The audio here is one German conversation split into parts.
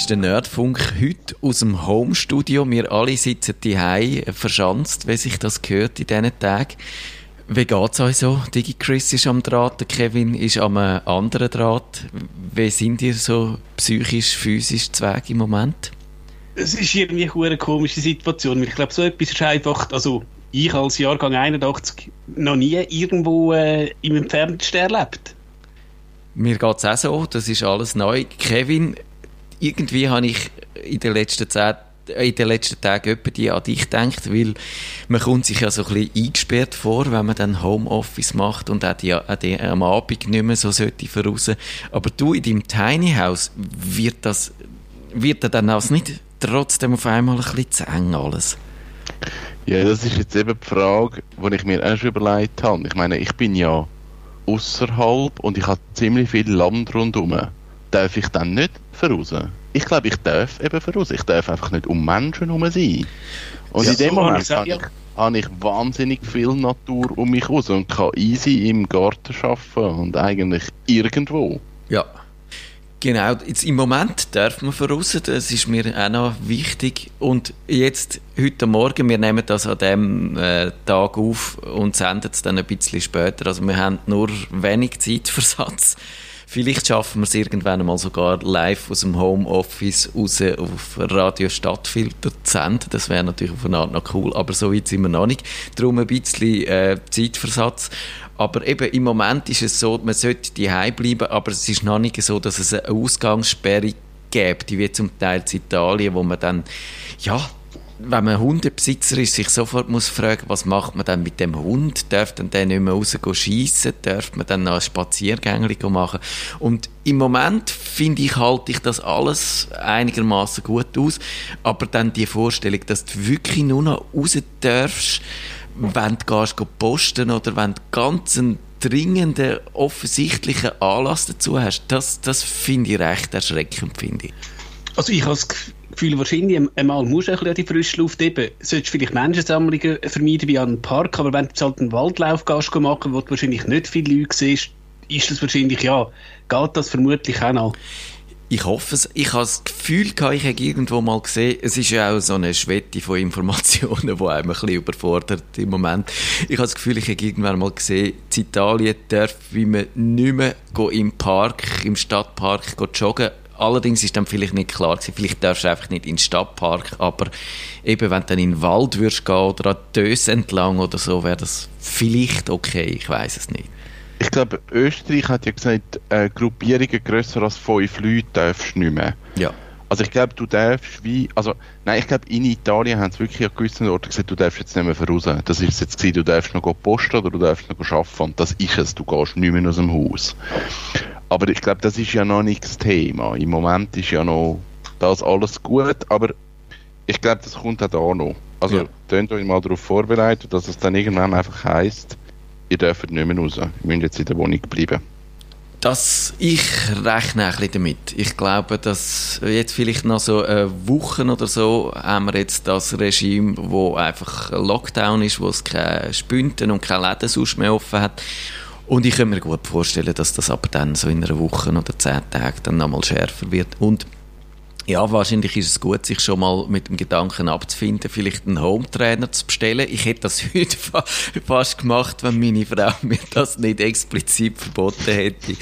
Ist der Nerdfunk heute aus dem Homestudio. Wir alle sitzen hier verschanzt, wie sich das gehört in diesen Tagen. Wie geht es euch so? Digi Chris ist am Draht, der Kevin ist am anderen Draht. Wie sind ihr so psychisch, physisch zweig im Moment? Es ist irgendwie eine komische Situation. Ich glaube, so etwas ist einfach, also ich als Jahrgang 81 noch nie irgendwo äh, im Entferntesten erlebt. Mir geht es auch so, das ist alles neu. Kevin, irgendwie habe ich in den letzten Zeit in den letzten Tagen die an dich gedacht, weil man kommt sich ja so ein bisschen eingesperrt vor, wenn man dann Homeoffice macht und auch die, auch die am Abend nicht mehr so sollte voraus. Aber du in deinem Tiny House, wird das, wird dann das nicht trotzdem auf einmal ein bisschen zu eng alles? Ja, das ist jetzt eben die Frage, die ich mir auch schon überlegt habe. Ich meine, ich bin ja außerhalb und ich habe ziemlich viel Land rundherum. Darf ich dann nicht voraus? Ich glaube, ich darf eben voraus. Ich darf einfach nicht um Menschen herum sein. Und ja, in dem so Moment habe ich, habe ich wahnsinnig viel Natur um mich herum und kann easy im Garten arbeiten und eigentlich irgendwo. Ja. Genau, jetzt im Moment darf man voraus, das ist mir auch noch wichtig. Und jetzt, heute Morgen, wir nehmen das an dem äh, Tag auf und senden es dann ein bisschen später. Also wir haben nur wenig Zeitversatz. Vielleicht schaffen wir es irgendwann mal sogar live aus dem Homeoffice raus auf Radio Stadtfilter zu senden. Das wäre natürlich auf eine Art noch cool, aber so weit sind wir noch nicht. Darum ein bisschen äh, Zeitversatz. Aber eben im Moment ist es so, man sollte daheim bleiben, aber es ist noch nicht so, dass es eine Ausgangssperre gibt, wie zum Teil in Italien, wo man dann, ja, wenn man Hundebesitzer ist, sich sofort muss fragen, was macht man dann mit dem Hund? Darf dann der nicht mehr raus schiessen? Darf man dann noch ein Spaziergängchen machen? Und im Moment finde ich, halte ich das alles einigermaßen gut aus. Aber dann die Vorstellung, dass du wirklich nur noch raus darfst, wenn du gehst, posten oder wenn du ganz einen dringenden, offensichtlichen Anlass dazu hast, das, das finde ich recht erschreckend, finde ich. Also ich habe Gefühl, wahrscheinlich einmal musst du ein bisschen die frische Luft eben. Solltest vielleicht Menschensammlungen vermeiden wie an einem Park, aber wenn du halt einen Waldlauf gehst machen, wo du wahrscheinlich nicht viele Leute siehst, ist das wahrscheinlich, ja, geht das vermutlich auch noch. Ich hoffe es. Ich habe das Gefühl, ich habe irgendwo mal gesehen, es ist ja auch so eine Schwette von Informationen, die einem ein bisschen überfordert im Moment. Ich habe das Gefühl, ich habe irgendwann mal gesehen, in Italien darf wie man nicht mehr im Park, im Stadtpark joggen. Allerdings ist dann vielleicht nicht klar gewesen, vielleicht darfst du einfach nicht in den Stadtpark, aber eben wenn du dann in den Wald würdest gehen oder an Döse entlang oder so, wäre das vielleicht okay, ich weiß es nicht. Ich glaube, Österreich hat ja gesagt, äh, Gruppierungen grösser als fünf Leute darfst du nicht mehr. Ja. Also ich glaube, du darfst wie, also nein, ich glaube in Italien haben sie wirklich an gewissen Orten gesagt, du darfst jetzt nicht mehr voraus. Das ist jetzt gewesen, du darfst noch posten oder du darfst noch arbeiten und das ist es, du gehst nicht mehr aus dem Haus. Aber ich glaube, das ist ja noch nicht das Thema. Im Moment ist ja noch das alles gut, aber ich glaube, das kommt auch da noch. Also, ja. könnt euch mal darauf vorbereiten, dass es dann irgendwann einfach heisst, ihr dürft nicht mehr raus. Ihr müsst jetzt in der Wohnung bleiben. Das, ich rechne ein bisschen damit. Ich glaube, dass jetzt vielleicht noch so eine Woche oder so haben wir jetzt das Regime, wo einfach Lockdown ist, wo es keine Spünten und keine Läden sonst mehr offen hat. Und ich kann mir gut vorstellen, dass das aber dann so in einer Woche oder zehn Tagen dann nochmal schärfer wird. Und ja, wahrscheinlich ist es gut, sich schon mal mit dem Gedanken abzufinden, vielleicht einen Home-Trainer zu bestellen. Ich hätte das heute fast gemacht, wenn meine Frau mir das nicht explizit verboten hätte.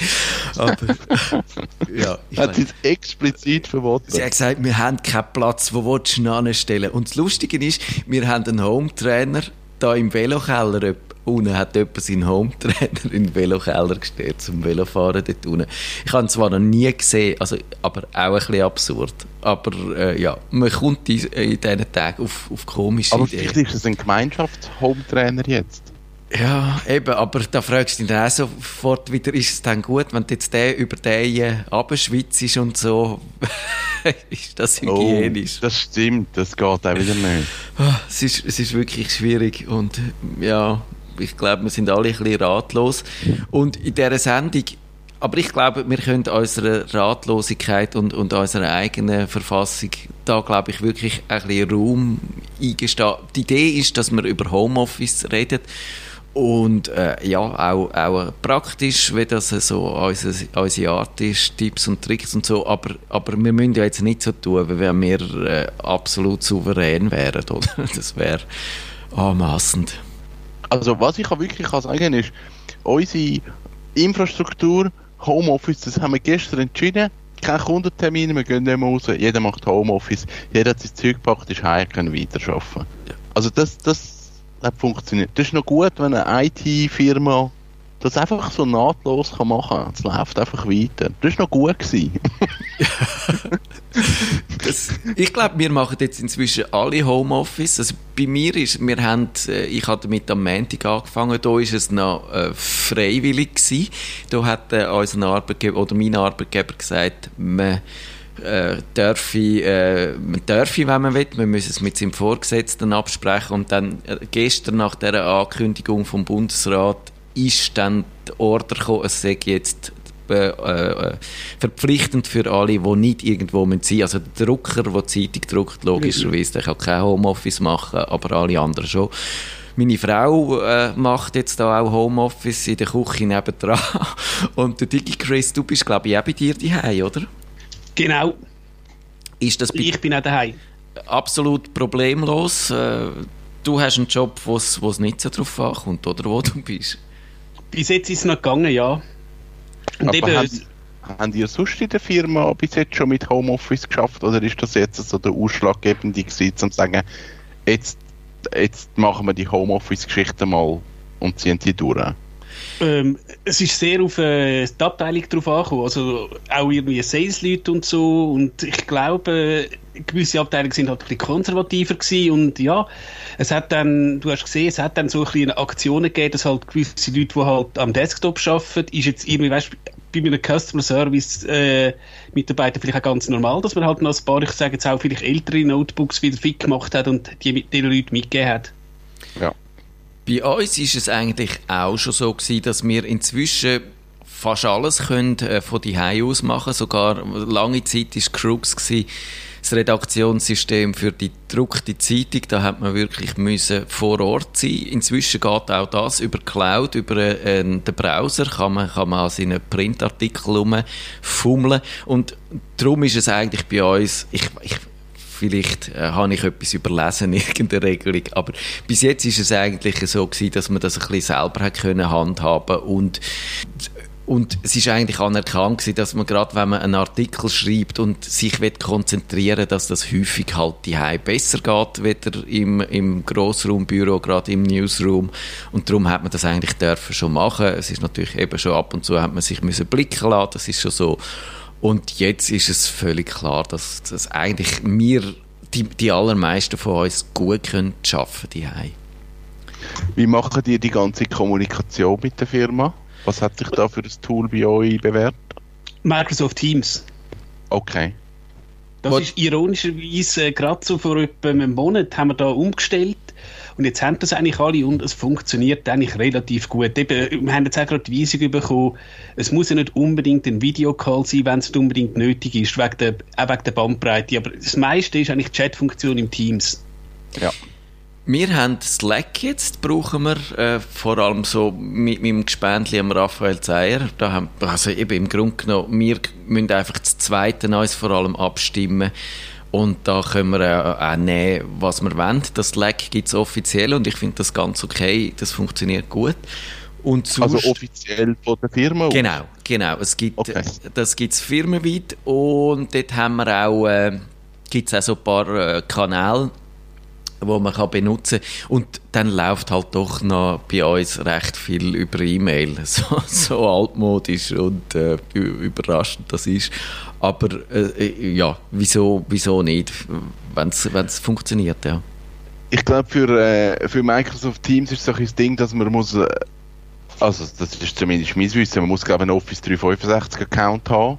Aber, ja. Hat sie es explizit verboten? Sie hat gesagt, wir haben keinen Platz, wo willst du anstellen? Und das Lustige ist, wir haben einen Home-Trainer da im Velokeller unten hat jemand seinen Home-Trainer in den Velokeller gestellt zum Velofahren dort unten. Ich habe ihn zwar noch nie gesehen, also, aber auch ein bisschen absurd. Aber äh, ja, man kommt in, in diesen Tagen auf, auf komische aber Ideen. Aber vielleicht ist es ein Gemeinschafts-Home-Trainer jetzt. Ja, eben, aber da fragst du dich dann auch sofort wieder, ist es dann gut, wenn du jetzt der über den abschwitzt und so, ist das oh, hygienisch? Oh, das stimmt, das geht auch wieder nicht. Ah, es ist, es ist wirklich schwierig und ja, ich glaube, wir sind alle ein bisschen ratlos. Und in dieser Sendung, aber ich glaube, wir können unserer Ratlosigkeit und, und unserer eigenen Verfassung da, glaube ich, wirklich ein bisschen Raum eingestehen. Die Idee ist, dass wir über Homeoffice reden Und äh, ja, auch, auch praktisch, wie das so unsere, unsere Art ist, Tipps und Tricks und so. Aber, aber wir müssen ja jetzt nicht so tun, wie wenn wir äh, absolut souverän wären. Oder? Das wäre anmassend. Also was ich wirklich kann sagen ist, unsere Infrastruktur, Homeoffice, das haben wir gestern entschieden. Keine Kundentermine, wir gehen nicht mehr raus, jeder macht Homeoffice, jeder hat sein Zeug gepackt, ist heim, können weiterarbeiten. Also das, das hat funktioniert. Das ist noch gut, wenn eine IT-Firma das einfach so nahtlos kann machen kann. Es läuft einfach weiter. Das war noch gut. Gewesen. das, ich glaube, wir machen jetzt inzwischen alle Homeoffice. Also bei mir ist, wir haben, äh, ich habe damit am Montag angefangen, da ist es noch äh, freiwillig gewesen. Da hat äh, unser Arbeitgeber, oder mein Arbeitgeber gesagt, man äh, darf, äh, wenn man will, man muss es mit seinem Vorgesetzten absprechen und dann äh, gestern nach der Ankündigung vom Bundesrat ist dann die Order gekommen, es sei jetzt äh, äh, verpflichtend für alle, die nicht irgendwo sein müssen. Also der Drucker, der die Zeitung druckt, logischerweise, der kann kein Homeoffice machen, aber alle anderen schon. Meine Frau äh, macht jetzt da auch Homeoffice in der Küche nebendran. Und der Digi Chris, du bist glaube ich auch bei dir daheim, oder? Genau. Ist das ich bin auch daheim. Absolut problemlos. Äh, du hast einen Job, wo es nicht so drauf ankommt, oder wo du bist? Bis jetzt ist es noch gegangen, ja. Aber eben, haben, haben ihr sonst in der Firma bis jetzt schon mit Homeoffice geschafft? Oder ist das jetzt so der ausschlaggebende gewesen, um zu sagen, jetzt, jetzt machen wir die Homeoffice-Geschichte mal und ziehen die durch? Ähm, es ist sehr auf äh, die Abteilung drauf angekommen, also auch irgendwie Sales-Leute und so. Und ich glaube, gewisse Abteilungen sind halt ein bisschen konservativer gewesen und ja, es hat dann, du hast gesehen, es hat dann so ein bisschen Aktionen gegeben, dass halt gewisse Leute, die halt am Desktop arbeiten, ist jetzt irgendwie, weißt bei einem Customer Service äh, Mitarbeiter vielleicht auch ganz normal, dass man halt noch ein paar, ich sage jetzt auch vielleicht ältere Notebooks wieder fit gemacht hat und die mit den Leuten mitgegeben hat. Ja. Bei uns ist es eigentlich auch schon so gewesen, dass wir inzwischen fast alles können, äh, von die aus machen. Sogar lange Zeit war Crux gewesen, das Redaktionssystem für die gedruckte Zeitung, da hat man wirklich müssen vor Ort sein. Inzwischen geht auch das über Cloud, über äh, den Browser, kann man, kann man an seinen Printartikeln fummeln und darum ist es eigentlich bei uns, ich, ich vielleicht äh, habe ich etwas überlesen, irgendeine Regelung, aber bis jetzt ist es eigentlich so gewesen, dass man das ein bisschen selber hat können handhaben und und es ist eigentlich anerkannt dass man gerade, wenn man einen Artikel schreibt und sich konzentrieren dass das häufig halt die besser geht, weder im, im Grossraumbüro, gerade im Newsroom. Und darum hat man das eigentlich dürfen schon machen. Es ist natürlich eben schon ab und zu hat man sich müssen blicken lassen, das ist schon so. Und jetzt ist es völlig klar, dass, dass eigentlich wir, die, die allermeisten von uns, gut können arbeiten können. Wie machen die die ganze Kommunikation mit der Firma? Was hat sich da für das Tool bei euch bewährt? Microsoft Teams. Okay. Das What? ist ironischerweise äh, gerade so vor etwa einem Monat haben wir da umgestellt und jetzt haben das eigentlich alle und es funktioniert eigentlich relativ gut. Eben, wir haben jetzt auch gerade die Weisung bekommen, es muss ja nicht unbedingt ein Videocall sein, wenn es unbedingt nötig ist, wegen der, auch wegen der Bandbreite. Aber das meiste ist eigentlich die Chatfunktion im Teams. Ja. Wir haben Slack jetzt, brauchen wir, äh, vor allem so mit meinem Gespendli am Raphael Zeyer. Da haben, also eben im Grunde genommen, wir müssen einfach das Zweite uns vor allem abstimmen. Und da können wir äh, auch nehmen, was wir wollen. Das Slack gibt es offiziell und ich finde das ganz okay. Das funktioniert gut. Und sonst, also offiziell von der Firma? Genau, genau. Es gibt, okay. Das gibt es firmenweit und dort haben wir auch, äh, gibt es auch so ein paar äh, Kanäle, wo man kann benutzen. Und dann läuft halt doch noch bei uns recht viel über E-Mail. So, so altmodisch und äh, überraschend das ist. Aber äh, äh, ja, wieso, wieso nicht, wenn es funktioniert, ja. Ich glaube, für, äh, für Microsoft Teams ist es so ein Ding, dass man muss, äh, also das ist zumindest mein Wissen, man muss glaube einen Office 365 Account haben.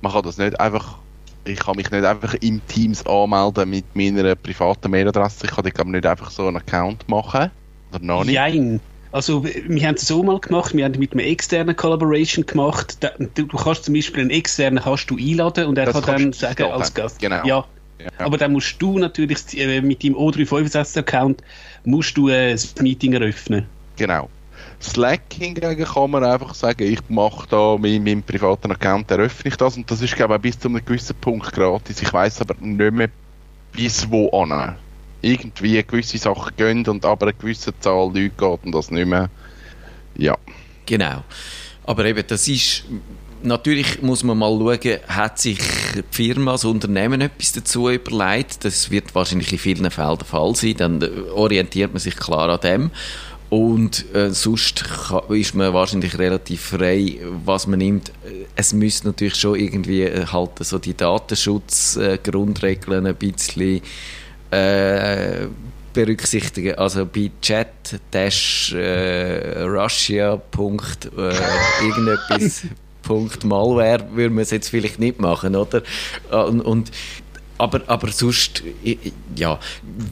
Man kann das nicht einfach ich kann mich nicht einfach im Teams anmelden mit meiner privaten Mailadresse. Ich kann glaube nicht einfach so einen Account machen. Oder noch nicht? Nein. Also, wir haben es so mal gemacht, wir haben mit einem externen Collaboration gemacht. Du, kannst zum Beispiel einen externen kannst du einladen und er das kann dann sagen als Gast. Genau. Ja. ja. Aber dann musst du natürlich äh, mit deinem O365-Account musst du äh, das Meeting eröffnen. Genau. Slack hingegen kann man einfach sagen, ich mache da mit meinem privaten Account, eröffne ich das und das ist glaube ich bis zu einem gewissen Punkt gratis. Ich weiß aber nicht mehr bis wo an. Irgendwie gewisse Sachen gehen und aber eine gewisse Zahl Leute geht und das nicht mehr. Ja. Genau. Aber eben, das ist natürlich muss man mal schauen, hat sich die Firma, das Unternehmen etwas dazu überlegt. Das wird wahrscheinlich in vielen Fällen der Fall sein. Dann orientiert man sich klar an dem. Und äh, sonst kann, ist man wahrscheinlich relativ frei, was man nimmt. Es müsste natürlich schon irgendwie äh, halt so die Datenschutzgrundregeln äh, ein bisschen äh, berücksichtigen. Also bei chat-russia. Äh, irgendetwas Punkt Malware würde man es jetzt vielleicht nicht machen, oder? Und, und aber, aber sonst, ja,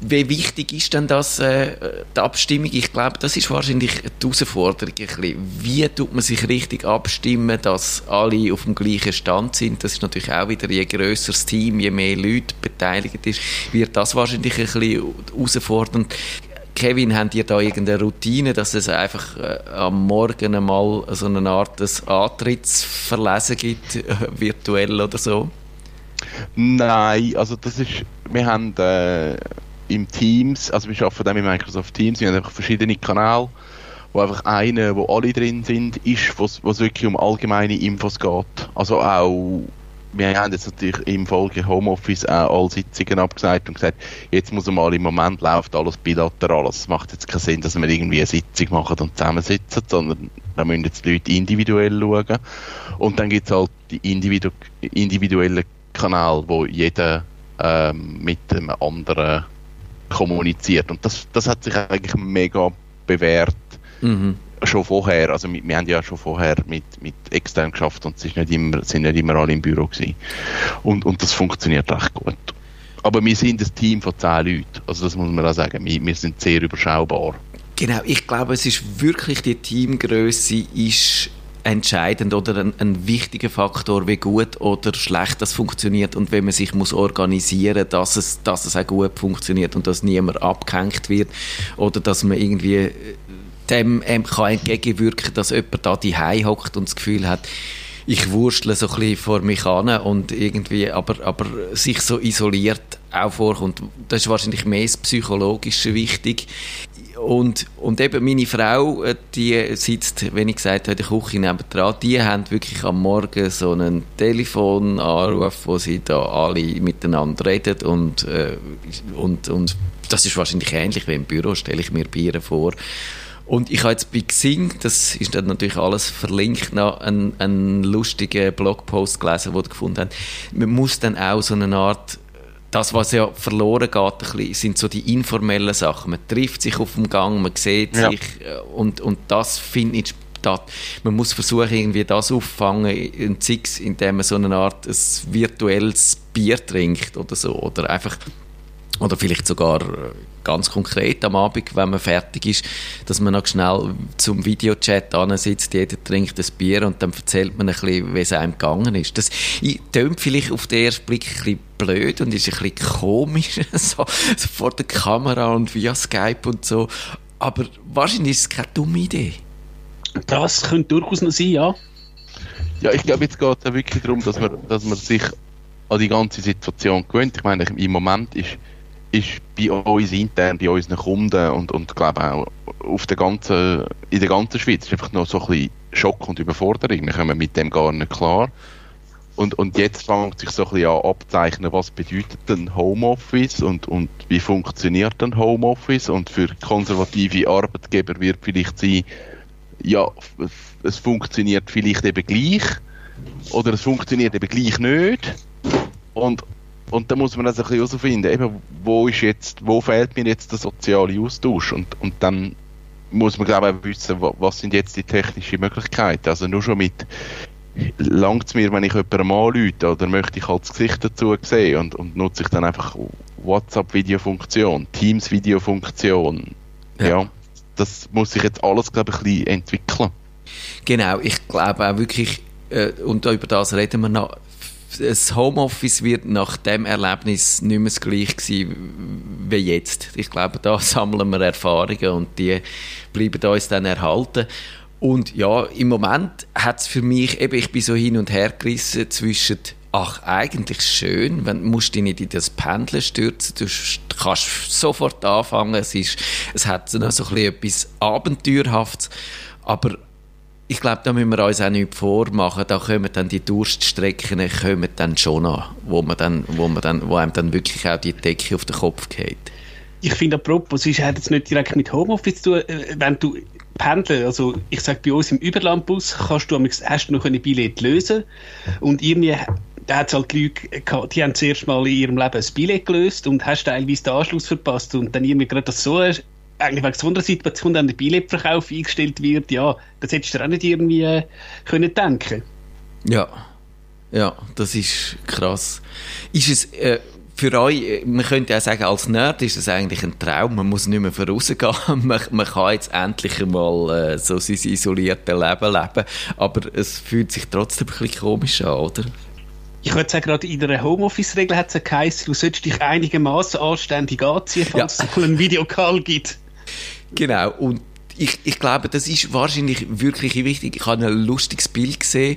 wie wichtig ist denn das, äh, die Abstimmung? Ich glaube, das ist wahrscheinlich die Herausforderung. Ein bisschen. Wie tut man sich richtig abstimmen, dass alle auf dem gleichen Stand sind? Das ist natürlich auch wieder, je grösser das Team, je mehr Leute beteiligt ist, wird das wahrscheinlich ein bisschen herausfordernd. Kevin, habt ihr da irgendeine Routine, dass es einfach äh, am Morgen einmal so eine Art des Antrittsverlesen gibt, äh, virtuell oder so? Nein, also das ist, wir haben äh, im Teams, also wir arbeiten dann mit Microsoft Teams, wir haben einfach verschiedene Kanäle, wo einfach einer, wo alle drin sind, ist, wo es wirklich um allgemeine Infos geht. Also auch wir haben jetzt natürlich im Folge Homeoffice auch alle Sitzungen abgesagt und gesagt, jetzt muss mal im Moment läuft alles bilateral. Also es macht jetzt keinen Sinn, dass wir irgendwie eine Sitzung machen und zusammensitzen, sondern da müssen jetzt die Leute individuell schauen. Und dann gibt es halt die individu individuellen Kanäle, wo jeder ähm, mit einem anderen kommuniziert. Und das, das hat sich eigentlich mega bewährt. Mhm schon vorher, also wir, wir haben ja schon vorher mit, mit extern geschafft und es ist nicht immer, sind nicht immer alle im Büro gewesen. Und, und das funktioniert recht gut. Aber wir sind ein Team von zehn Leuten, also das muss man auch sagen, wir, wir sind sehr überschaubar. Genau, ich glaube, es ist wirklich die Teamgröße ist entscheidend oder ein, ein, wichtiger Faktor, wie gut oder schlecht das funktioniert und wenn man sich muss organisieren, dass es, dass es auch gut funktioniert und dass niemand abgehängt wird oder dass man irgendwie dem ähm, kann entgegenwirken, dass jemand da die hockt und das Gefühl hat, ich wurschtle so ein bisschen vor mich an und irgendwie, aber, aber sich so isoliert auch vorkommt. Das ist wahrscheinlich mehr das Psychologische wichtig. Und, und eben meine Frau, äh, die sitzt, wenn ich gesagt habe, in der Küche nebendran, die haben wirklich am Morgen so einen Telefonanruf, wo sie da alle miteinander reden und, äh, und, und das ist wahrscheinlich ähnlich wie im Büro, stelle ich mir ihr vor. Und ich habe jetzt bei Xing, das ist dann natürlich alles verlinkt, noch einen, einen lustigen Blogpost gelesen, den ich gefunden habe. Man muss dann auch so eine Art das, was ja verloren geht, bisschen, sind so die informellen Sachen. Man trifft sich auf dem Gang, man sieht ja. sich äh, und, und das findet statt. Man muss versuchen, irgendwie das auffangen, in Zix, indem man so eine Art ein virtuelles Bier trinkt oder so. Oder einfach oder vielleicht sogar äh, ganz konkret am Abend, wenn man fertig ist, dass man noch schnell zum Videochat sitzt, jeder trinkt ein Bier und dann erzählt man ein bisschen, wie es einem gegangen ist. Das tönt vielleicht auf den ersten Blick ein bisschen blöd und ist ein bisschen komisch, so, so vor der Kamera und via Skype und so. Aber wahrscheinlich ist es keine dumme Idee. Das könnte durchaus noch sein, ja. Ja, ich glaube, jetzt geht es ja wirklich darum, dass man, dass man sich an die ganze Situation gewöhnt. Ich meine, im Moment ist ist bei uns intern, bei unseren Kunden und, und glaube auch auf der ganzen, in der ganzen Schweiz ist einfach noch so ein bisschen Schock und Überforderung. Wir kommen mit dem gar nicht klar. Und, und jetzt fängt sich so ein bisschen an abzeichnen, was bedeutet denn Homeoffice und, und wie funktioniert denn Homeoffice und für konservative Arbeitgeber wird vielleicht sein, ja, es funktioniert vielleicht eben gleich oder es funktioniert eben gleich nicht. Und, und da muss man also ein bisschen herausfinden, eben, wo ist jetzt, wo fehlt mir jetzt der soziale Austausch? Und, und dann muss man, glaube ich, wissen, was sind jetzt die technischen Möglichkeiten. Also nur schon mit, langt es mir, wenn ich jemanden anrufe, oder möchte ich halt das Gesicht dazu sehen und, und nutze ich dann einfach WhatsApp-Videofunktion, Teams-Videofunktion. Ja. ja. das muss sich jetzt alles, glaube ich, ein bisschen entwickeln. Genau, ich glaube auch wirklich, äh, und über das reden wir noch, das Homeoffice wird nach dem Erlebnis nicht mehr das gleiche wie jetzt. Ich glaube, da sammeln wir Erfahrungen und die bleiben uns dann erhalten. Und ja, im Moment hat es für mich, eben, ich bin so hin und her gerissen zwischen ach, eigentlich schön, wenn, musst dich nicht in das Pendeln stürzen, du kannst sofort anfangen, es, ist, es hat noch so ein bisschen etwas Abenteuerhaftes, aber ich glaube, da müssen wir uns auch nicht vormachen, da kommen dann die Durststrecken kommen dann schon an, wo, man dann, wo, man dann, wo einem dann wirklich auch die Decke auf den Kopf geht. Ich finde apropos, es hat jetzt nicht direkt mit Homeoffice zu tun, äh, wenn du pendeln, also ich sage bei uns im Überlandbus, kannst du, hast du noch ein Billett lösen. Und irgendwie da hat halt die Leute gehabt, die haben zuerst mal in ihrem Leben ein Billett gelöst und hast teilweise den Anschluss verpasst und dann irgendwie gerade das so eigentlich wegen so einer Situation dann der Billetverkauf eingestellt wird, ja, das hättest du auch nicht irgendwie äh, können denken. Ja, ja, das ist krass. Ist es äh, für euch, äh, man könnte ja sagen, als Nerd ist es eigentlich ein Traum, man muss nicht mehr vorausgehen, man, man kann jetzt endlich einmal äh, so sein isoliertes Leben leben, aber es fühlt sich trotzdem ein bisschen komisch an, oder? Ich würde sagen, gerade in der Homeoffice-Regel hat es geheißen, du solltest dich einigermaßen anständig anziehen, falls ja. es mal einen Videocall gibt. Genau, und ich, ich glaube, das ist wahrscheinlich wirklich wichtig. Ich habe ein lustiges Bild gesehen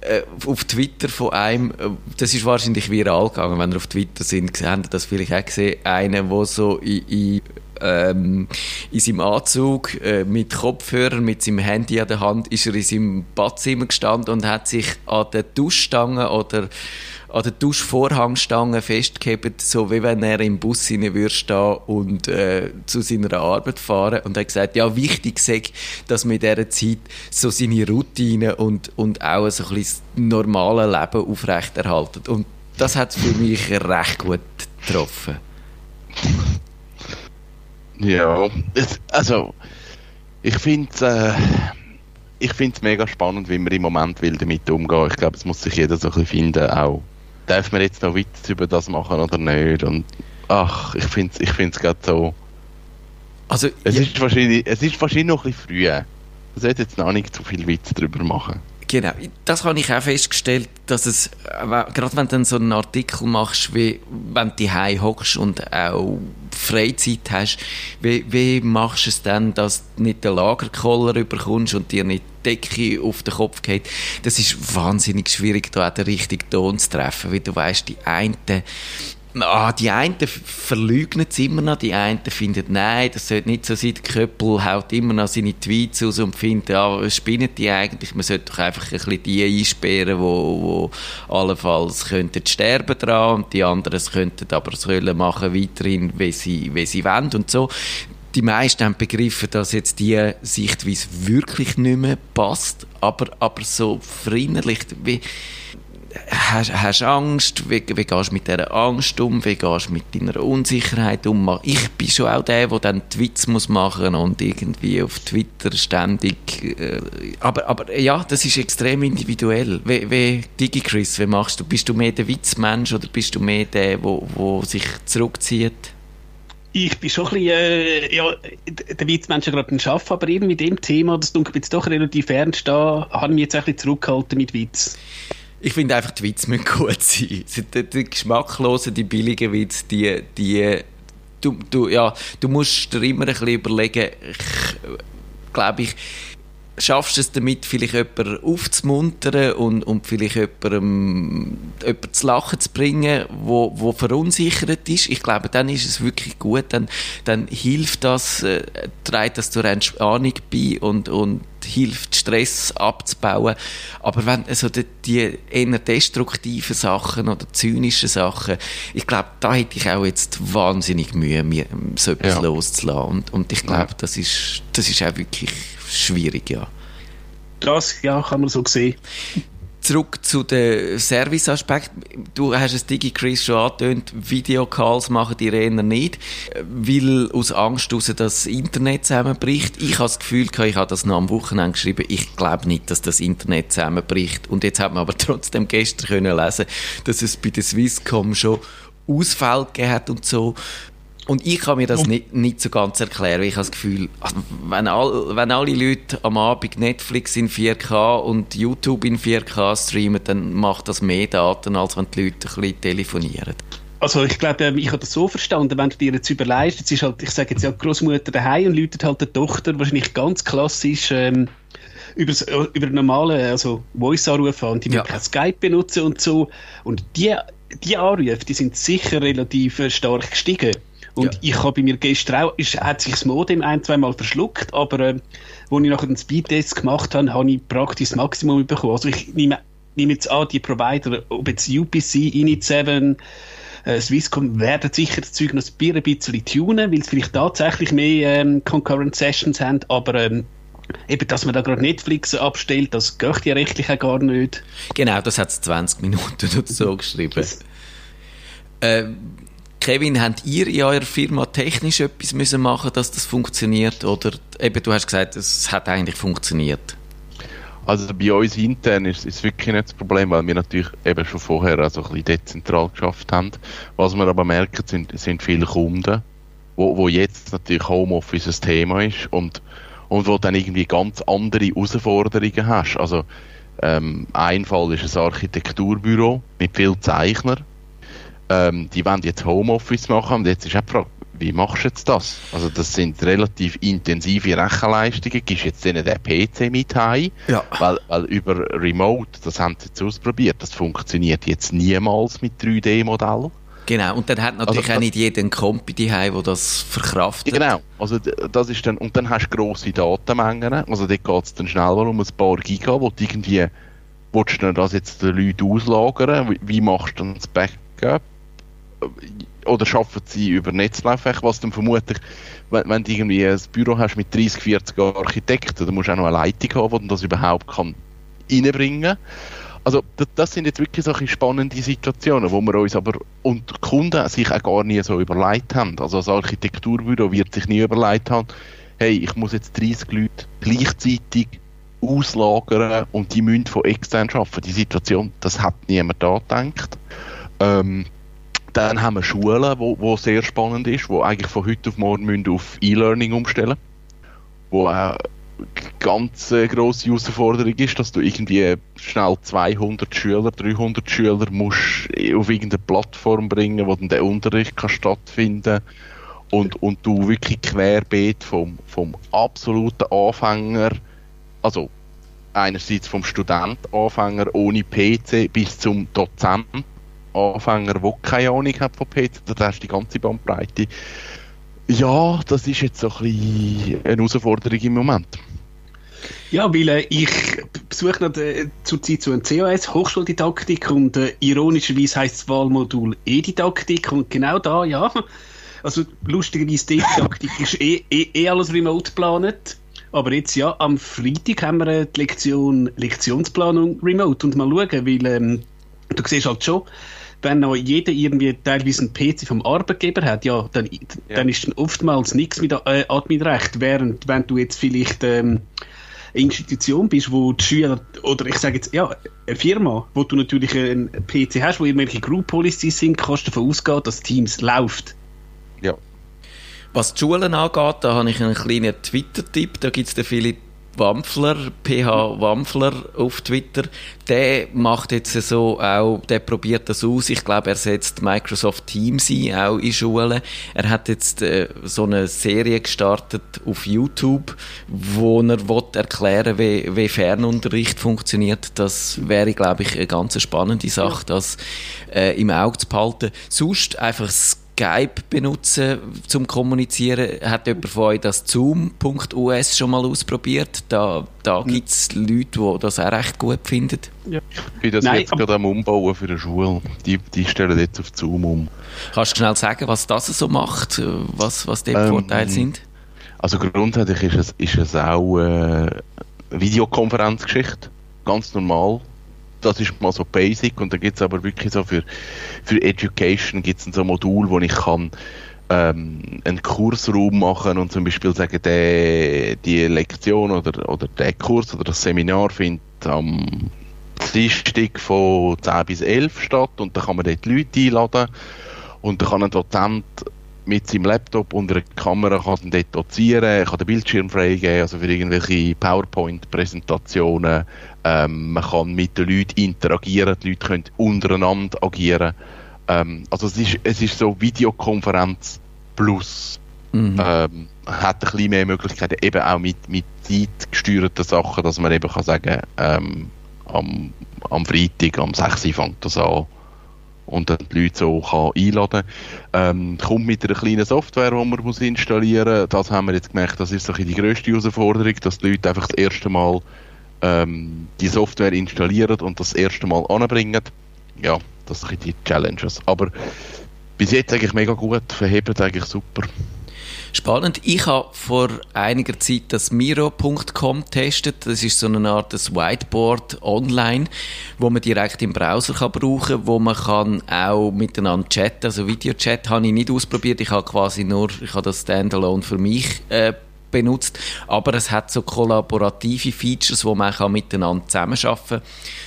äh, auf Twitter von einem, äh, das ist wahrscheinlich viral gegangen, wenn ihr auf Twitter sind, haben ihr das vielleicht auch gesehen, einer, der so in, in ähm, in seinem Anzug äh, mit Kopfhörern, mit seinem Handy an der Hand, ist er in seinem Badzimmer gestanden und hat sich an der Duschstange oder an der Duschvorhangstange festgehebt, so wie wenn er im Bus rein würde stehen und äh, zu seiner Arbeit fahren. Und er hat gesagt, ja, wichtig sei, dass man in dieser Zeit so seine Routine und, und auch so ein bisschen das normale Leben aufrechterhalten. Und das hat für mich recht gut getroffen. Ja, es, also ich finde es äh, ich finde mega spannend, wie man im Moment will damit umgehen. Ich glaube, es muss sich jeder so ein bisschen finden, auch darf man jetzt noch Witz über das machen oder nicht? Und ach, ich finde es ich find's gerade so. Also, es, ja. ist wahrscheinlich, es ist wahrscheinlich noch ein bisschen früh. Man sollte jetzt noch nicht zu viel Witz darüber machen. Genau, das habe ich auch festgestellt, dass es, gerade wenn du dann so einen Artikel machst, wie wenn du daheim hockst und auch Freizeit hast, wie, wie machst du es dann, dass du nicht den Lagerkoller überkommst und dir nicht Decke auf den Kopf geht? Das ist wahnsinnig schwierig, da auch den richtigen Ton zu treffen, weil du weißt, die einen Ah, die einen verleugnen es immer noch, die einen finden, nein, das sollte nicht so sein. Der Köppel haut immer noch seine Tweets aus und findet, ja, spinnen die eigentlich? Man sollte doch einfach ein bisschen die einsperren, wo, wo allenfalls könnten sterben dran und die anderen könnten aber sollen machen weiterhin, wie sie, wie sie wollen und so. Die meisten haben begriffen, dass jetzt die Sichtweise wirklich nicht mehr passt, aber, aber so verinnerlicht, wie, hast, hast Angst, wie, wie gehst du mit dieser Angst um, wie gehst du mit deiner Unsicherheit um. Ich bin schon auch der, der dann Tweets muss machen und irgendwie auf Twitter ständig, äh, aber, aber ja, das ist extrem individuell. Wie, wie DigiChris, wie machst du? Bist du mehr der Witzmensch oder bist du mehr der, der sich zurückzieht? Ich bin schon ein bisschen, äh, ja, der Witzmensch gerade ein Schaff, aber eben mit dem Thema, das dunkel jetzt doch relativ ernst da, habe ich mich jetzt ein bisschen zurückgehalten mit Witz. Ich finde einfach, die Witze müssen gut sein. Die, die geschmacklosen, die billigen Witze, die, die, du, du, ja, du musst dir immer ein bisschen überlegen, glaube ich, schaffst du es damit, vielleicht jemanden aufzumuntern und, und vielleicht jemanden, jemanden zu lachen zu bringen, wo, wo verunsichert ist. Ich glaube, dann ist es wirklich gut, dann, dann hilft das, äh, trägt das zur Entspannung bei und, und hilft, Stress abzubauen. Aber wenn also die, die eher destruktiven Sachen oder zynischen Sachen, ich glaube, da hätte ich auch jetzt wahnsinnig Mühe, mir so etwas ja. loszulassen. Und, und ich glaube, ja. das, ist, das ist auch wirklich schwierig, ja. Das, ja, kann man so sehen zurück zu den Serviceaspekt. Du hast es DigiChris schon angetönt, Videocalls machen die eher nicht, weil aus Angst heraus das Internet zusammenbricht. Ich habe das Gefühl, ich habe das noch am Wochenende geschrieben, ich glaube nicht, dass das Internet zusammenbricht. Und jetzt hat man aber trotzdem gestern können lesen, dass es bei der Swisscom schon Ausfälle gegeben hat und so. Und ich kann mir das nicht, nicht so ganz erklären. Ich habe das Gefühl, wenn, all, wenn alle Leute am Abend Netflix in 4K und YouTube in 4K streamen, dann macht das mehr Daten, als wenn die Leute ein bisschen telefonieren. Also ich glaube, ähm, ich habe das so verstanden, wenn du dir jetzt überlegst, jetzt ist halt, ich sage jetzt ja, Großmutter daheim und läutet halt der Tochter wahrscheinlich ganz klassisch ähm, über, über normale also Voice-Anrufe an, die ja. kein Skype benutzen und so. Und die, die Anrufe, die sind sicher relativ äh, stark gestiegen. Und ja. ich habe bei mir gestern auch, ist, hat sich das Modem ein, zwei Mal verschluckt, aber äh, als ich nachher den Speedtest gemacht habe, habe ich praktisch das Maximum bekommen. Also ich nehme, nehme jetzt an, die Provider, ob jetzt UPC, Init7, äh, Swisscom, werden sicher das Zeug noch ein bisschen tunen, weil sie vielleicht tatsächlich mehr ähm, Concurrent Sessions haben, aber ähm, Eben, dass man da gerade Netflix abstellt, das geht ja rechtlich auch gar nicht. Genau, das hat es 20 Minuten dazu geschrieben. äh, Kevin, habt ihr in eurer Firma technisch etwas müssen machen, dass das funktioniert? Oder eben, du hast gesagt, es hat eigentlich funktioniert. Also bei uns intern ist es wirklich nicht das Problem, weil wir natürlich eben schon vorher also ein bisschen dezentral geschafft haben. Was wir aber merken, sind, sind viele Kunden, wo, wo jetzt natürlich Homeoffice ein Thema ist und und wo dann irgendwie ganz andere Herausforderungen hast. Also ähm, ein Fall ist ein Architekturbüro mit vielen Zeichnern. Ähm, die wollen jetzt Homeoffice machen und jetzt ist auch die Frage, wie machst du jetzt das? Also das sind relativ intensive Rechenleistungen. Gibst jetzt denen den PC mit heim? Ja. Weil, weil über Remote, das haben sie jetzt ausprobiert, das funktioniert jetzt niemals mit 3D-Modellen. Genau, und dann hat natürlich also, auch nicht jeder einen Kompi daheim, der das verkraftet. Genau, also das ist dann, und dann hast du grosse Datenmengen, also dort geht es dann schneller um ein paar Giga, wo du irgendwie, willst du das jetzt den Leuten auslagern, wie, wie machst du dann das Backup? Oder schaffen sie über Netzlaufwerk, was dann vermutlich, wenn, wenn du irgendwie ein Büro hast mit 30, 40 Architekten, dann musst du auch noch eine Leitung haben, die das überhaupt kann reinbringen kann also das, das, sind jetzt wirklich solche spannende Situationen, wo wir uns aber und die Kunden sich auch gar nie so überlegt haben. Also als Architekturbüro wird sich nie überlegt haben, hey, ich muss jetzt 30 Leute gleichzeitig auslagern und die müssen von extern arbeiten. Die Situation, das hat niemand da gedacht. Ähm, dann haben wir Schulen, wo, wo sehr spannend ist, wo eigentlich von heute auf morgen müssen auf E-Learning umstellen, wo auch ganz äh, grosse Herausforderung ist, dass du irgendwie schnell 200 Schüler, 300 Schüler musst auf irgendeine Plattform bringen, wo dann der Unterricht kann stattfinden und und du wirklich querbeet vom vom absoluten Anfänger, also einerseits vom Student Anfänger ohne PC bis zum Dozent Anfänger, der keine Ahnung hat von PC, da hast du die ganze Bandbreite. Ja, das ist jetzt so ein bisschen eine Herausforderung im Moment. Ja, weil äh, ich besuche noch äh, zurzeit so ein CAS, Hochschuldidaktik, und äh, ironischerweise heisst das Wahlmodul E-Didaktik, und genau da, ja, also lustigerweise die Didaktik ist eh, eh, eh alles remote geplant, aber jetzt ja, am Freitag haben wir äh, die Lektion Lektionsplanung remote, und mal schauen, weil ähm, du siehst halt schon, wenn noch jeder irgendwie teilweise einen PC vom Arbeitgeber hat, ja, dann, ja. dann ist dann oftmals nichts mit äh, Adminrecht, während wenn du jetzt vielleicht ähm, Institution bist, wo die Schüler, oder ich sage jetzt, ja, eine Firma, wo du natürlich einen PC hast, wo irgendwelche Group Policies sind, kannst du davon ausgehen, dass Teams läuft. Ja. Was die Schulen angeht, da habe ich einen kleinen Twitter-Tipp. Da gibt es den Philipp Wampfler, PH Wampfler auf Twitter, der macht jetzt so auch, der probiert das aus. Ich glaube, er setzt Microsoft Teams ein, auch in Schulen. Er hat jetzt äh, so eine Serie gestartet auf YouTube, wo er will erklären wie, wie Fernunterricht funktioniert. Das wäre, glaube ich, eine ganz spannende Sache, das äh, im Auge zu behalten. Sonst einfach das Skype benutzen zum Kommunizieren. Hat jemand von euch das Zoom.us schon mal ausprobiert? Da, da hm. gibt es Leute, die das auch recht gut finden. Ja. Ich bin das Nein, jetzt gerade am Umbauen für eine Schule. Die, die stellen jetzt auf Zoom um. Kannst du schnell sagen, was das so macht? Was, was die ähm, Vorteile sind? Also grundsätzlich ist es, ist es auch äh, eine Videokonferenzgeschichte. Ganz normal das ist mal so basic und dann gibt es aber wirklich so für, für Education gibt es so ein Modul, wo ich kann ähm, einen Kursraum machen und zum Beispiel sagen, der, die Lektion oder, oder der Kurs oder das Seminar findet am Dienstag von 10 bis 11 statt und dann kann man dort Leute einladen und dann kann ein Dozent mit seinem Laptop und einer Kamera kann dann dort dozieren, kann den Bildschirm freigeben, also für irgendwelche PowerPoint-Präsentationen. Ähm, man kann mit den Leuten interagieren, die Leute können untereinander agieren. Ähm, also es ist, es ist so Videokonferenz plus. Mhm. Ähm, hat ein bisschen mehr Möglichkeiten, eben auch mit, mit zeitgesteuerten Sachen, dass man eben kann sagen, ähm, am, am Freitag, am 6. Uhr fängt das an und dann die Leute so kann einladen ähm, kommt mit einer kleinen Software, die man muss installieren muss. Das haben wir jetzt gemerkt, das ist die grösste Herausforderung, dass die Leute einfach das erste Mal ähm, die Software installieren und das erste Mal anbringen. Ja, das sind die Challenges. Aber bis jetzt eigentlich mega gut, verhebt eigentlich super. Spannend. Ich habe vor einiger Zeit das Miro.com getestet. Das ist so eine Art des Whiteboard online, wo man direkt im Browser kann brauchen, wo man kann auch miteinander chatten. Also Videochat habe ich nicht ausprobiert. Ich habe quasi nur, ich habe das Standalone für mich äh, benutzt, aber es hat so kollaborative Features, wo man kann miteinander zusammenarbeiten kann.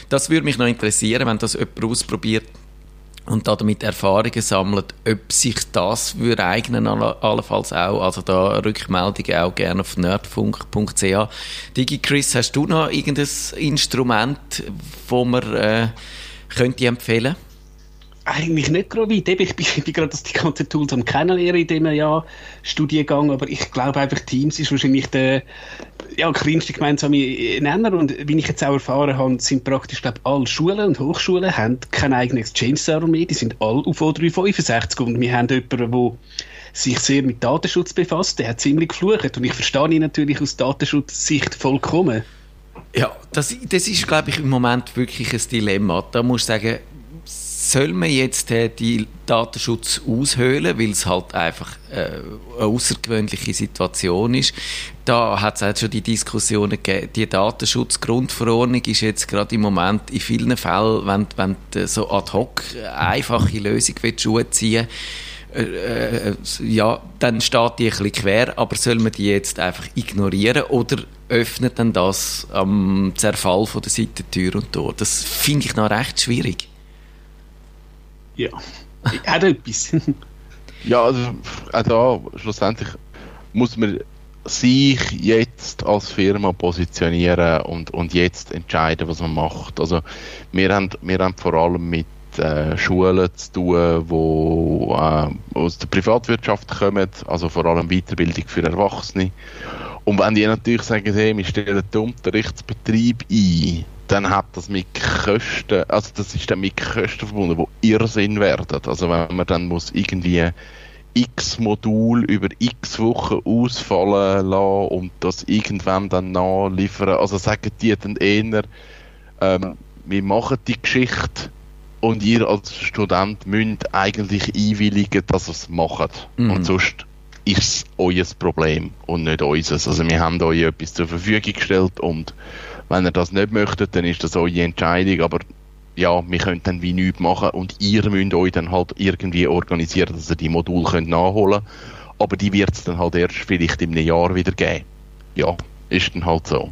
Das würde mich noch interessieren, wenn das jemand ausprobiert und damit Erfahrungen sammelt, ob sich das würde eignen, allenfalls auch. Also da Rückmeldungen auch gerne auf nerdfunk.ch. Digi Chris, hast du noch irgendein Instrument, das man äh, könnte empfehlen? Eigentlich nicht gerade weit. Ich bin, ich bin gerade die ganzen Tools am Kennenlernen in diesem Jahr Studiengang, aber ich glaube einfach, Teams ist wahrscheinlich der ja, kleinste gemeinsame Nenner. Und wie ich jetzt auch erfahren habe, sind praktisch glaube alle Schulen und Hochschulen haben kein eigenes Exchange-Server mehr, die sind alle auf O365 und wir haben jemanden, der sich sehr mit Datenschutz befasst, der hat ziemlich geflucht. Und ich verstehe ihn natürlich aus Datenschutzsicht vollkommen. Ja, das, das ist, glaube ich, im Moment wirklich ein Dilemma. Da muss ich sagen, soll man jetzt äh, die Datenschutz aushöhlen, weil es halt einfach äh, eine außergewöhnliche Situation ist. Da hat es auch schon die Diskussionen gegeben, die Datenschutzgrundverordnung ist jetzt gerade im Moment in vielen Fällen, wenn, wenn du so ad hoc einfache Lösung Schuhe ziehen äh, äh, ja, dann steht die ein bisschen quer, aber soll man die jetzt einfach ignorieren oder öffnet dann das am Zerfall von der Seite Tür und Tor? Das finde ich noch recht schwierig. Ja, hat etwas. ja, also da schlussendlich muss man sich jetzt als Firma positionieren und, und jetzt entscheiden, was man macht. Also wir haben, wir haben vor allem mit äh, Schulen zu tun, die äh, aus der Privatwirtschaft kommen, also vor allem Weiterbildung für Erwachsene. Und wenn die natürlich sagen, hey, wir stellen den Unterrichtsbetrieb ein, dann hat das mit Kosten, also das ist dann mit Kosten verbunden, die Irrsinn werden. Also wenn man dann muss irgendwie x Modul über x Wochen ausfallen lassen und das irgendwann dann nachliefern, also sagen die dann eher, ähm, wir machen die Geschichte und ihr als Student müsst eigentlich einwilligen, dass ihr es macht. Mhm. Und sonst ist es euer Problem und nicht unseres. Also wir haben euch etwas zur Verfügung gestellt und wenn ihr das nicht möchtet, dann ist das eure Entscheidung, aber ja, wir können dann wie nichts machen und ihr müsst euch dann halt irgendwie organisieren, dass ihr die Module könnt nachholen könnt. Aber die wird es dann halt erst vielleicht in einem Jahr wieder geben. Ja, ist dann halt so.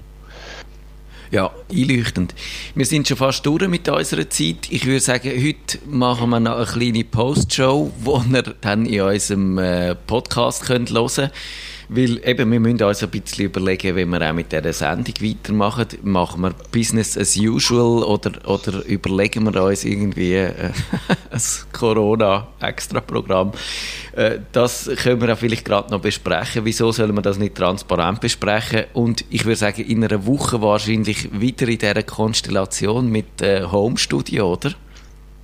Ja, einleuchtend. Wir sind schon fast durch mit unserer Zeit. Ich würde sagen, heute machen wir noch eine kleine Postshow, die ihr dann in unserem äh, Podcast hören könnt. Weil eben, wir müssen uns ein bisschen überlegen, wie wir auch mit dieser Sendung weitermachen. Machen wir Business as usual oder, oder überlegen wir uns irgendwie äh, ein Corona-Extra-Programm? Äh, das können wir auch vielleicht gerade noch besprechen. Wieso sollen wir das nicht transparent besprechen? Und ich würde sagen, in einer Woche wahrscheinlich wieder in dieser Konstellation mit äh, Home Studio, oder?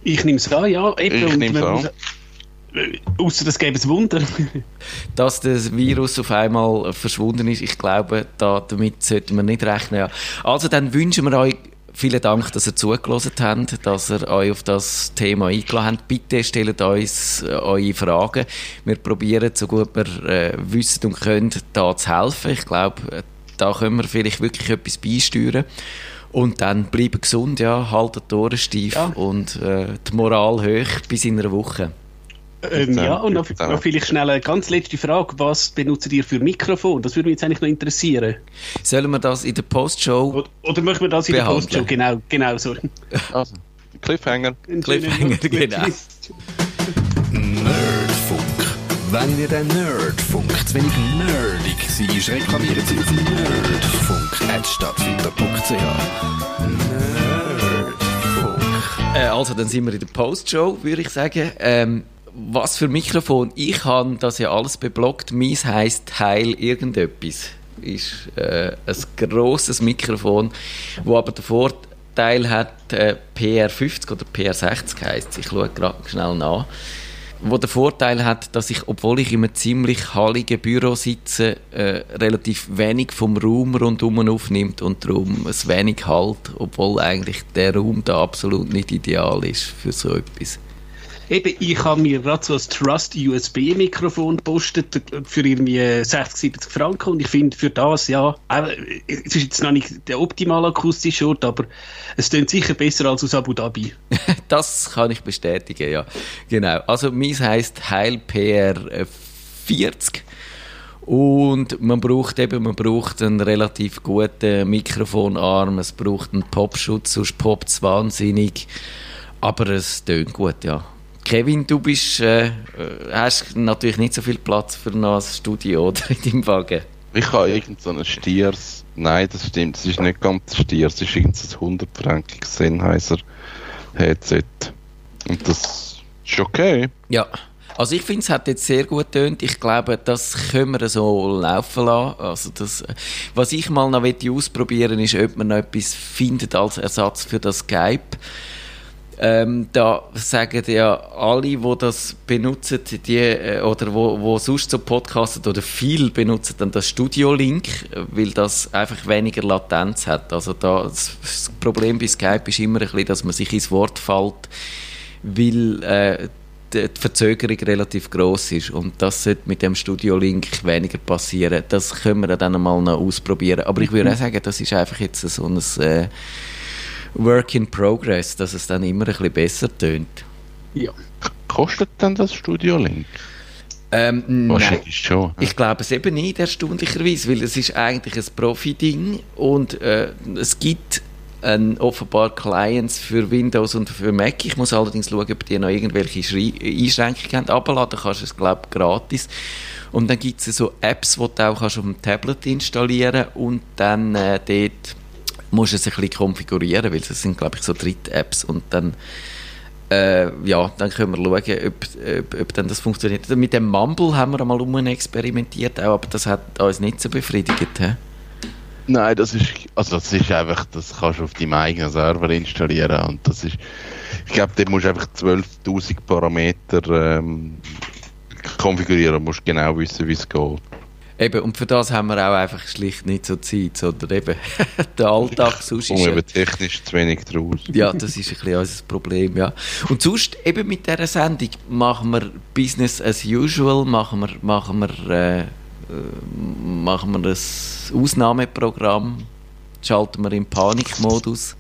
Ich nehme es an, ja. Eben, ich nehme es an. Außer das gäbe es Wunder. Dass das Virus auf einmal verschwunden ist, ich glaube, da, damit sollten wir nicht rechnen. Ja. Also dann wünschen wir euch vielen Dank, dass ihr zugelassen habt, dass ihr euch auf das Thema eingeladen habt. Bitte stellt uns äh, eure Fragen. Wir probieren, so gut wir äh, wissen und können, da zu helfen. Ich glaube, äh, da können wir vielleicht wirklich etwas beisteuern. Und dann bleiben gesund, ja, haltet die Ohren steif ja. und äh, die Moral hoch bis in einer Woche. Ähm, ja, und noch, noch, vielleicht schnell eine ganz letzte Frage. Was benutzt ihr für Mikrofon? Das würde mich jetzt eigentlich noch interessieren. Sollen wir das in der Postshow Oder, oder möchten wir das in der Postshow? Genau, genau so. Also, Cliffhanger. Cliffhanger, genau. Nerdfunk. Wenn ihr den Nerdfunk zu wenig nerdig seid, reklamiert sie auf nerdfunk.stadtfinder.ch Nerdfunk. Äh, also, dann sind wir in der Postshow, würde ich sagen. Ähm, was für Mikrofon? Ich habe das ja alles beblockt. Meins heisst Heil irgendetwas. Ist äh, ein grosses Mikrofon, wo aber den Vorteil hat, äh, PR50 oder PR60 heisst Ich schaue gerade schnell nach wo der Vorteil hat, dass ich, obwohl ich in einem ziemlich halligen Büro sitze, äh, relativ wenig vom Raum rundherum aufnimmt und darum es wenig halt, obwohl eigentlich der Raum da absolut nicht ideal ist für so etwas. Eben, ich habe mir gerade so ein Trust-USB-Mikrofon gepostet für irgendwie 60, 70 Franken und ich finde für das, ja, es ist jetzt noch nicht der optimale akustische Ort, aber es klingt sicher besser als aus Abu Dhabi. das kann ich bestätigen, ja. Genau. Also, meins heisst Heil PR 40. Und man braucht eben, man braucht einen relativ guten Mikrofonarm, es braucht einen Popschutz, sonst poppt es wahnsinnig. Aber es tönt gut, ja. Kevin, du bist, äh, hast natürlich nicht so viel Platz für ein Studio oder in deinem Wagen. Ich habe irgend so ein Stiers. Nein, das stimmt, es ist nicht ganz Stiers, es ist irgendein 100-frankiges Sennheiser Headset. Und das ist okay. Ja. Also ich finde, es hat jetzt sehr gut tönt. Ich glaube, das können wir so laufen lassen. Also das, was ich mal noch ausprobieren ist, ob man noch etwas findet als Ersatz für das Skype. Ähm, da sagen ja alle, die das benutzen, die, äh, oder wo, wo sonst so podcasten oder viel benutzen, dann das Studio-Link, weil das einfach weniger Latenz hat. Also da, das, Problem bei Skype ist immer ein bisschen, dass man sich ins Wort fällt, weil äh, die Verzögerung relativ groß ist und das sollte mit dem Studio-Link weniger passieren. Das können wir dann mal noch ausprobieren. Aber ich würde auch sagen, das ist einfach jetzt so ein äh, Work in Progress, dass es dann immer ein bisschen besser tönt. Ja. Kostet dann das Studio Link? Ähm, Wahrscheinlich schon. Ich glaube es eben nicht, erstaunlicherweise, weil es ist eigentlich ein Profi-Ding und äh, es gibt ein, offenbar Clients für Windows und für Mac. Ich muss allerdings schauen, ob die noch irgendwelche Schri Einschränkungen haben. Abladen kannst du es, glaube ich, gratis. Und dann gibt es so Apps, die du auch auf dem Tablet installieren und dann äh, dort musst es ein bisschen konfigurieren, weil es sind, glaube ich, so Dritt-Apps und dann äh, ja, dann können wir schauen, ob, ob, ob dann das funktioniert. Mit dem Mumble haben wir einmal um experimentiert, auch, aber das hat uns nicht so befriedigt. He? Nein, das ist, also das ist einfach, das kannst du auf deinem eigenen Server installieren und das ist, ich glaube, da musst du einfach 12.000 Parameter ähm, konfigurieren musst genau wissen, wie es geht. Eben, und für das haben wir auch einfach schlicht nicht so Zeit, sondern eben der Alltag sonst ist... eben technisch zu wenig draus. Ja, das ist ein bisschen unser Problem, ja. Und sonst, eben mit dieser Sendung, machen wir Business as usual, machen wir, machen wir, äh, machen wir ein Ausnahmeprogramm, schalten wir im Panikmodus.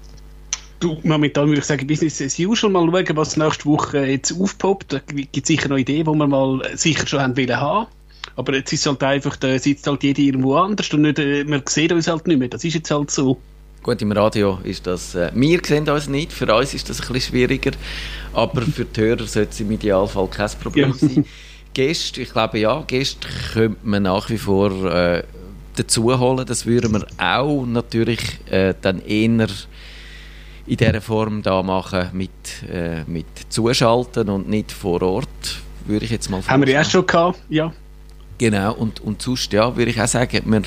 Du, momentan würde ich sagen, Business as usual, mal schauen, was nächste Woche jetzt aufpoppt. Da gibt es sicher noch Ideen, die wir mal sicher schon haben wollen haben aber jetzt ist halt einfach, da sitzt halt jeder irgendwo anders und nicht, äh, man sieht uns halt nicht mehr. Das ist jetzt halt so. Gut, im Radio ist das, äh, wir sehen uns nicht, für uns ist das ein bisschen schwieriger, aber für die Hörer sollte es im Idealfall kein Problem ja. sein. Gäste, ich glaube ja, Gäste könnte man nach wie vor äh, dazu holen, das würden wir auch natürlich äh, dann eher in dieser Form da machen mit, äh, mit Zuschalten und nicht vor Ort, würde ich jetzt mal Haben wir ja schon gehabt, ja. Genau, und, und sonst, ja, würde ich auch sagen, wir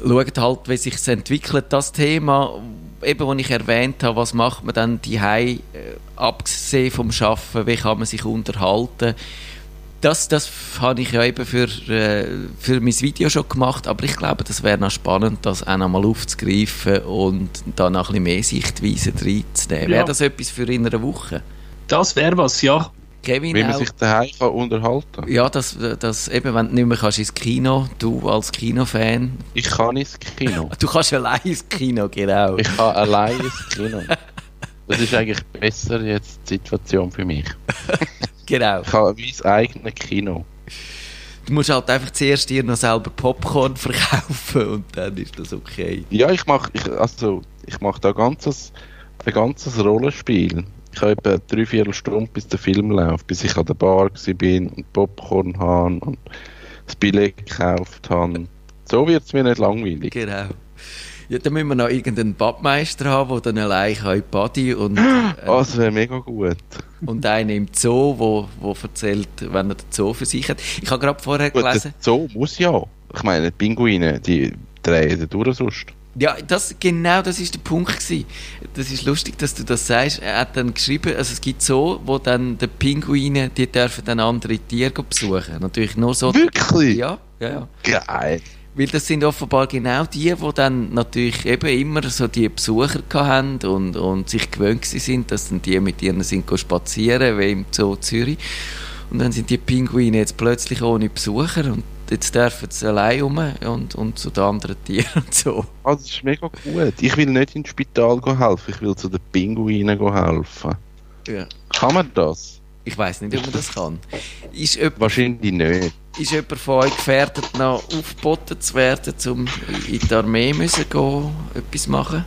schauen halt, wie sich entwickelt, das Thema, eben, was ich erwähnt habe, was macht man dann die äh, abgesehen vom Schaffen, wie kann man sich unterhalten, das, das habe ich ja eben für, äh, für mein Video schon gemacht, aber ich glaube, das wäre noch spannend, das auch noch mal aufzugreifen und da noch ein bisschen mehr Sichtweise reinzunehmen. Ja. Wäre das etwas für in einer Woche? Das wäre was, ja. Kevin Wie man auch, sich daheim kann unterhalten Ja, dass, dass eben, wenn du nicht mehr kannst ins Kino, du als Kinofan. Ich kann ins Kino. du kannst allein ins Kino, genau. Ich kann allein ins Kino. Das ist eigentlich besser jetzt die Situation für mich. genau. Ich habe mein eigenes Kino. Du musst halt einfach zuerst dir noch selber Popcorn verkaufen und dann ist das okay. Ja, ich mache ich, also, ich mach da ganzes, ein ganzes Rollenspiel. Ich habe etwa drei, vier Stunden, bis der Film läuft, bis ich an der Bar bin und Popcorn habe und das Billett gekauft habe. So wird es mir nicht langweilig. Genau. Ja, dann müssen wir noch irgendeinen Badmeister haben, der dann allein kann Body und, äh, Oh, das wäre mega gut. und einen im Zoo, wo, wo erzählt, wenn er den Zoo für sich hat. Ich habe gerade vorher Gut, gelesen... der Zoo muss ja. Ich meine, die Pinguine, die drehen den durch sonst. Ja, das, genau das ist der Punkt gewesen. Das ist lustig, dass du das sagst. Er hat dann geschrieben, also es gibt so, wo dann die Pinguine, die dürfen dann andere Tiere besuchen. Natürlich nur so. Wirklich? Ja, ja, ja. Geil. Weil das sind offenbar genau die, die dann natürlich eben immer so die Besucher haben und, und sich gewöhnt sind, dass dann die mit ihnen sind spazieren, wie im Zoo Zürich. Und dann sind die Pinguine jetzt plötzlich ohne Besucher und jetzt dürfen sie allein rum und, und zu den anderen Tieren und so. Ah, das ist mega gut. Ich will nicht ins Spital helfen, ich will zu den Pinguinen helfen. Ja. Kann man das? Ich weiß nicht, ob man das kann. Ist jemand, Wahrscheinlich nicht. ist jemand von euch gefährdet, noch aufgeboten zu werden, um in die Armee müssen gehen, etwas machen?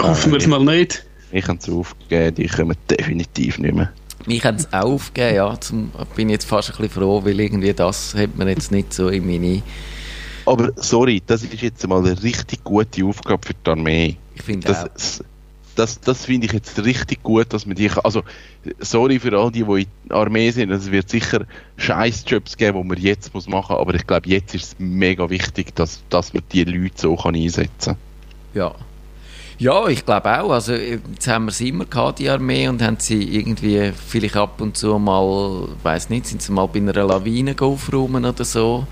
Hoffen wir es mal nicht. Ich habe es aufgegeben, die kommen definitiv nicht mehr. Mich haben es auch aufgegeben, ja. Zum, bin jetzt fast ein bisschen froh, weil irgendwie das hat man jetzt nicht so in meine... Aber sorry, das ist jetzt mal eine richtig gute Aufgabe für die Armee. Ich finde auch... Das, das, das finde ich jetzt richtig gut, dass man die kann. Also, sorry für all die, die in der Armee sind. Es wird sicher Scheißjobs geben, die man jetzt muss machen muss. Aber ich glaube, jetzt ist es mega wichtig, dass, dass man die Leute so kann einsetzen Ja. Ja, ich glaube auch. Also, jetzt haben wir sie immer gehabt, die Armee, und haben sie irgendwie vielleicht ab und zu mal, weiß nicht, sind sie mal bei einer Lawine aufräumen oder so.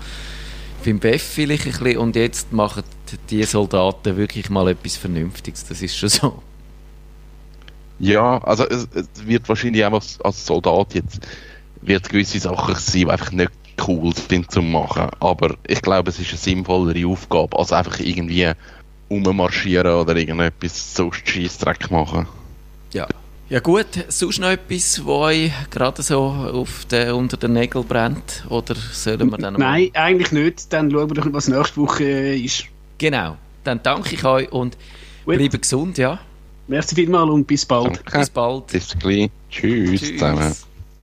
Beim BEF vielleicht ein bisschen. Und jetzt machen die Soldaten wirklich mal etwas Vernünftiges. Das ist schon so. Ja, also es, es wird wahrscheinlich als, als Soldat jetzt wird gewisse Sachen sein, die einfach nicht cool sind zu machen. Aber ich glaube, es ist eine sinnvollere Aufgabe, als einfach irgendwie rummarschieren oder irgendetwas so Scheissdreck machen. Ja. Ja gut, sonst noch etwas, was euch gerade so auf den, unter den Nägeln brennt? Oder sollen wir dann noch Nein, eigentlich nicht. Dann schauen wir doch, was nächste Woche äh, ist. Genau. Dann danke ich euch und Gut. bleibe gesund, ja. Merci vielmals und bis bald. Danke. Bis bald. Bis gleich. Tschüss, Tschüss. zusammen.